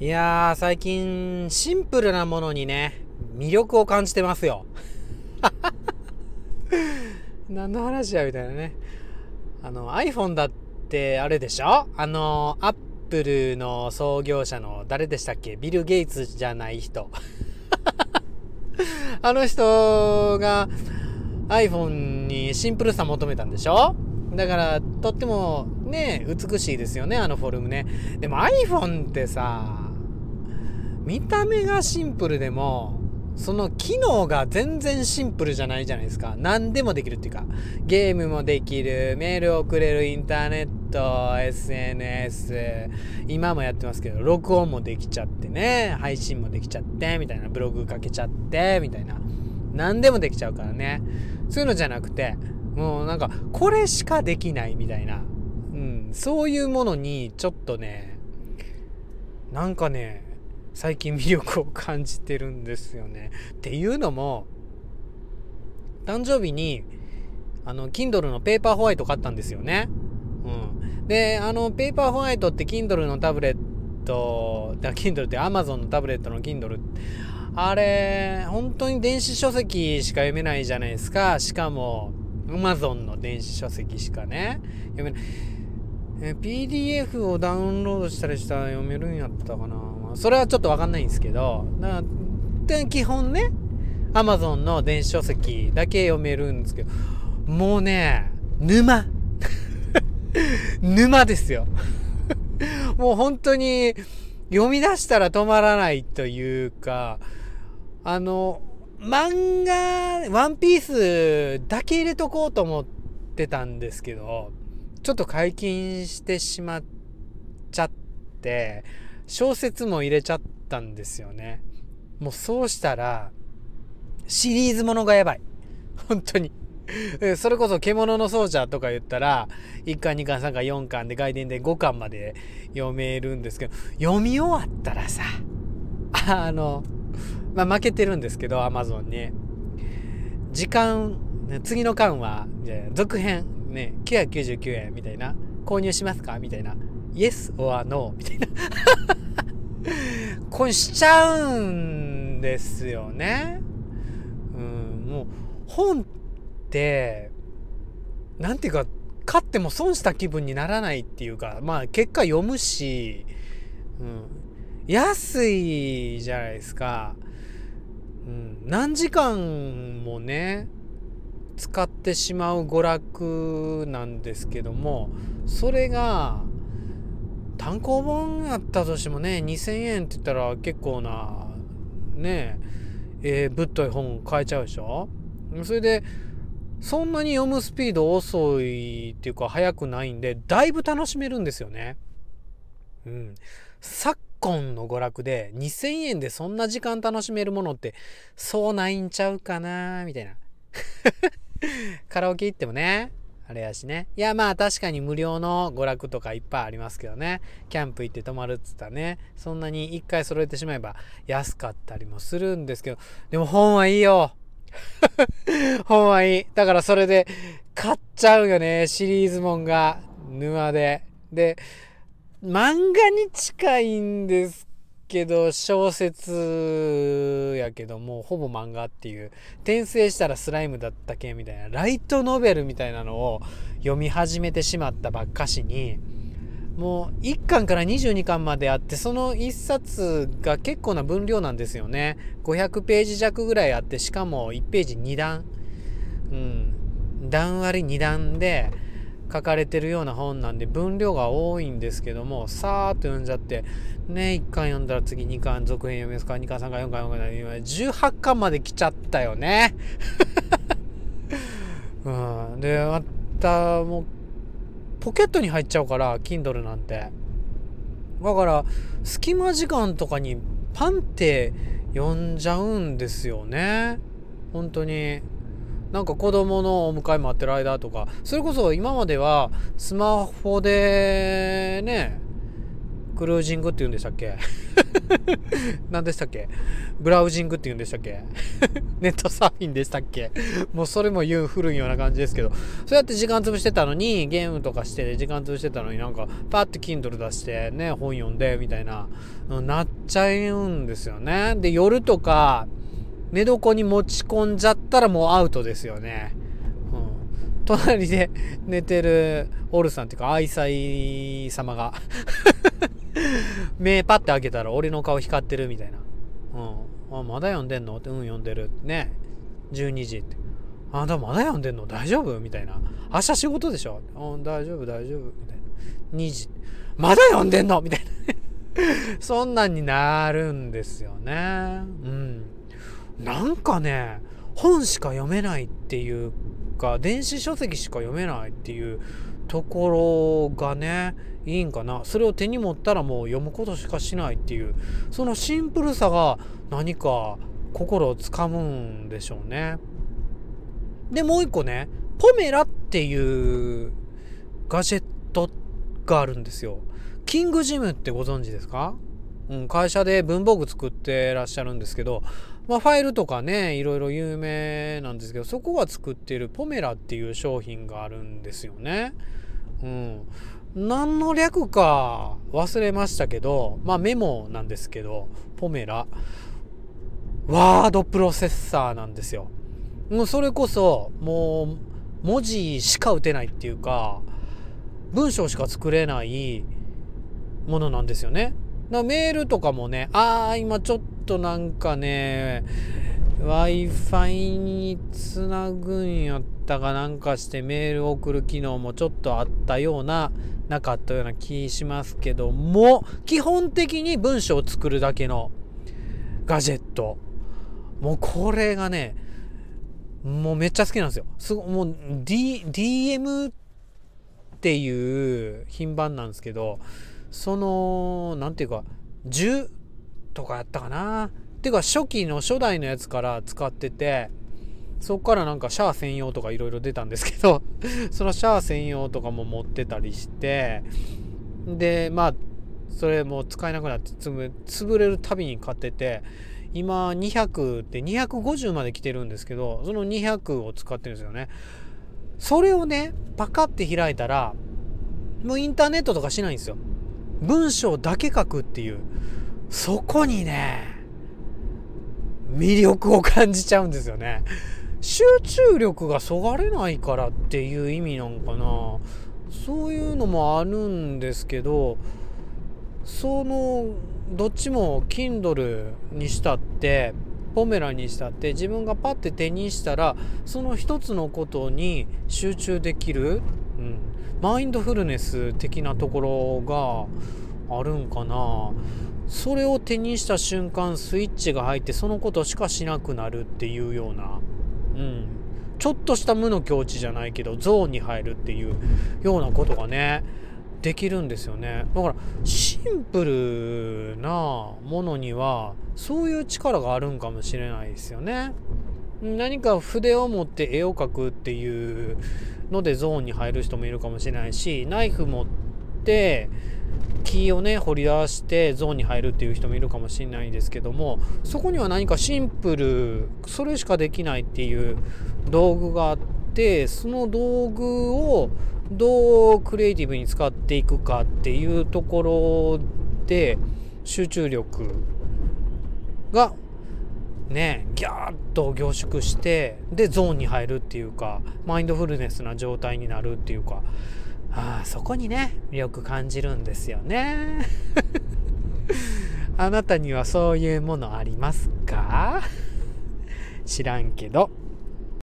いやー、最近、シンプルなものにね、魅力を感じてますよ。何の話やみたいなね。あの、iPhone だってあれでしょ？あの、アップルの創業者の誰でしたっけ？ビル・ゲイツじゃない人。あの人が iPhone にシンプルさ求めたんでしょ？だから、とってもね、美しいですよね、あのフォルムね。でも iPhone ってさ、見た目がシンプルでも、その機能が全然シンプルじゃないじゃないですか。何でもできるっていうか、ゲームもできる、メール送れる、インターネット、SNS、今もやってますけど、録音もできちゃってね、配信もできちゃって、みたいな、ブログかけちゃって、みたいな。何でもできちゃうからね。そういうのじゃなくて、もうなんか、これしかできないみたいな。うん、そういうものに、ちょっとね、なんかね、最近魅力を感じてるんですよね。っていうのも、誕生日に、あの、Kindle のペーパーホワイト買ったんですよね。うん。で、あの、ペーパーホワイトって Kindle のタブレット、だ Kindle って Amazon のタブレットの Kindle あれ、本当に電子書籍しか読めないじゃないですか。しかも、Amazon の電子書籍しかね、読めない。PDF をダウンロードしたりしたら読めるんやったかな。それはちょっとわかんないんですけど、基本ね、Amazon の電子書籍だけ読めるんですけど、もうね、沼。沼ですよ。もう本当に読み出したら止まらないというか、あの、漫画、ワンピースだけ入れとこうと思ってたんですけど、ちょっと解禁してしまっちゃって、小説も入れちゃったんですよね。もうそうしたら、シリーズものがやばい。本当に。それこそ獣の奏者とか言ったら、1巻、2巻、3巻、4巻で外伝で5巻まで読めるんですけど、読み終わったらさ、あの、まあ、負けてるんですけど、アマゾンに。時間、次の巻は、続編、ね、999円みたいな、購入しますかみたいな、Yes or No みたいな これしちゃうんですよね。うん、もう、本って、なんていうか、買っても損した気分にならないっていうか、まあ結果読むし、うん、安いじゃないですか。うん、何時間もね、使ってしまう娯楽なんですけどもそれが単行本やったとしてもね2000円って言ったら結構なねえー、ぶっとい本買えちゃうでしょ？それでそんなに読むスピード遅いっていうか速くないんでだいぶ楽しめるんですよね。うん。昨今の娯楽で2000円でそんな時間楽しめるものってそうないんちゃうかなみたいな。カラオケ行ってもね、あれやしね。いや、まあ確かに無料の娯楽とかいっぱいありますけどね。キャンプ行って泊まるっつったらね、そんなに一回揃えてしまえば安かったりもするんですけど、でも本はいいよ。本はいい。だからそれで買っちゃうよね。シリーズもんが沼で。で、漫画に近いんですけど小説やけどもうほぼ漫画っていう。転生したらスライムだったけみたいな。ライトノベルみたいなのを読み始めてしまったばっかしに。もう1巻から22巻まであってその1冊が結構な分量なんですよね。500ページ弱ぐらいあってしかも1ページ2段。うん。段割り2段で書かれてるような本なんで分量が多いんですけどもさーっと読んじゃってね1巻読んだら次2巻続編読みますか2巻3巻4巻4巻18巻まで来ちゃったよね。うん。でまたもうポケットに入っちゃうから Kindle なんて。だから隙間時間とかにパンって読んじゃうんですよね。本当に。なんか子供のお迎え待ってる間とかそれこそ今まではスマホでねクルージングって言うんでしたっけ？何でしたっけ？ブラウジングって言うんでしたっけ？ネットサーフィンでしたっけ？もうそれも言う古いような感じですけど、そうやって時間潰してたのに、ゲームとかして時間潰してたのになんか、パッて Kindle 出してね、本読んで、みたいな、なっちゃうんですよね。で、夜とか、寝床に持ち込んじゃったらもうアウトですよね。うん、隣で寝てるオルさんっていうか愛妻様が目パッて開けたら俺の顔光ってるみたいな。うん。あ、まだ読んでんの？って、うん、読んでる。ね。12時って。あんたまだ読んでんの？大丈夫？みたいな。明日仕事でしょ？うん、大丈夫、大丈夫。みたいな。2時。まだ読んでんの？みたいな。そんなんになるんですよね。うん。なんかね、本しか読めないっていうか、電子書籍しか読めないっていうところがね、いいんかな。それを手に持ったらもう読むことしかしないっていう、そのシンプルさが何か心をつかむんでしょうね。で、もう一個ね、ポメラっていうガジェットがあるんですよ。キングジムってご存知ですか？うん、会社で文房具作ってらっしゃるんですけど、まあ、ファイルとかね、いろいろ有名なんですけど、そこが作ってるポメラっていう商品があるんですよね。うん。何の略か忘れましたけど、まあメモなんですけど、ポメラ。ワードプロセッサーなんですよ。もうそれこそ、もう文字しか打てないっていうか、文章しか作れないものなんですよね。だメールとかもね、ああ、今ちょっとなんかね、Wi-Fi につなぐんやったかなんかしてメール送る機能もちょっとあったような、なかったような気しますけども、基本的に文章を作るだけのガジェット。もうこれがね、もうめっちゃ好きなんですよ。すごもう、D、DM っていう品番なんですけど、その、なんていうか、10とかやったかな。っていうか、初期の初代のやつから使ってて、そっからなんかシャア専用とかいろいろ出たんですけど そのシャア専用とかも持ってたりして、で、まあ、それも使えなくなって潰れるたびに買ってて、今200って250まで来てるんですけど、その200を使ってるんですよね。それをね、パカって開いたら、もうインターネットとかしないんですよ。文章だけ書くっていうそこにね魅力を感じちゃうんですよね。集中力がそがれないからっていう意味なんかな。そういうのもあるんですけどそのどっちも Kindle にしたってポメラにしたって自分がパッて手にしたらその一つのことに集中できる、うん、マインドフルネス的なところがあるんかな。それを手にした瞬間スイッチが入ってそのことしかしなくなるっていうような、うん、ちょっとした無の境地じゃないけどゾーンに入るっていうようなことがねできるんですよね。だからシンプルなものにはそういう力があるんかもしれないですよね。何か筆を持って絵を描くっていうのでゾーンに入る人もいるかもしれないしナイフ持って木をね掘り出してゾーンに入るっていう人もいるかもしれないですけどもそこには何かシンプルそれしかできないっていう道具があってその道具をどうクリエイティブに使っていくかっていうところで集中力がねギャーッと凝縮してでゾーンに入るっていうかマインドフルネスな状態になるっていうか。あそこにね魅力感じるんですよね。あなたにはそういうものありますか？知らんけど。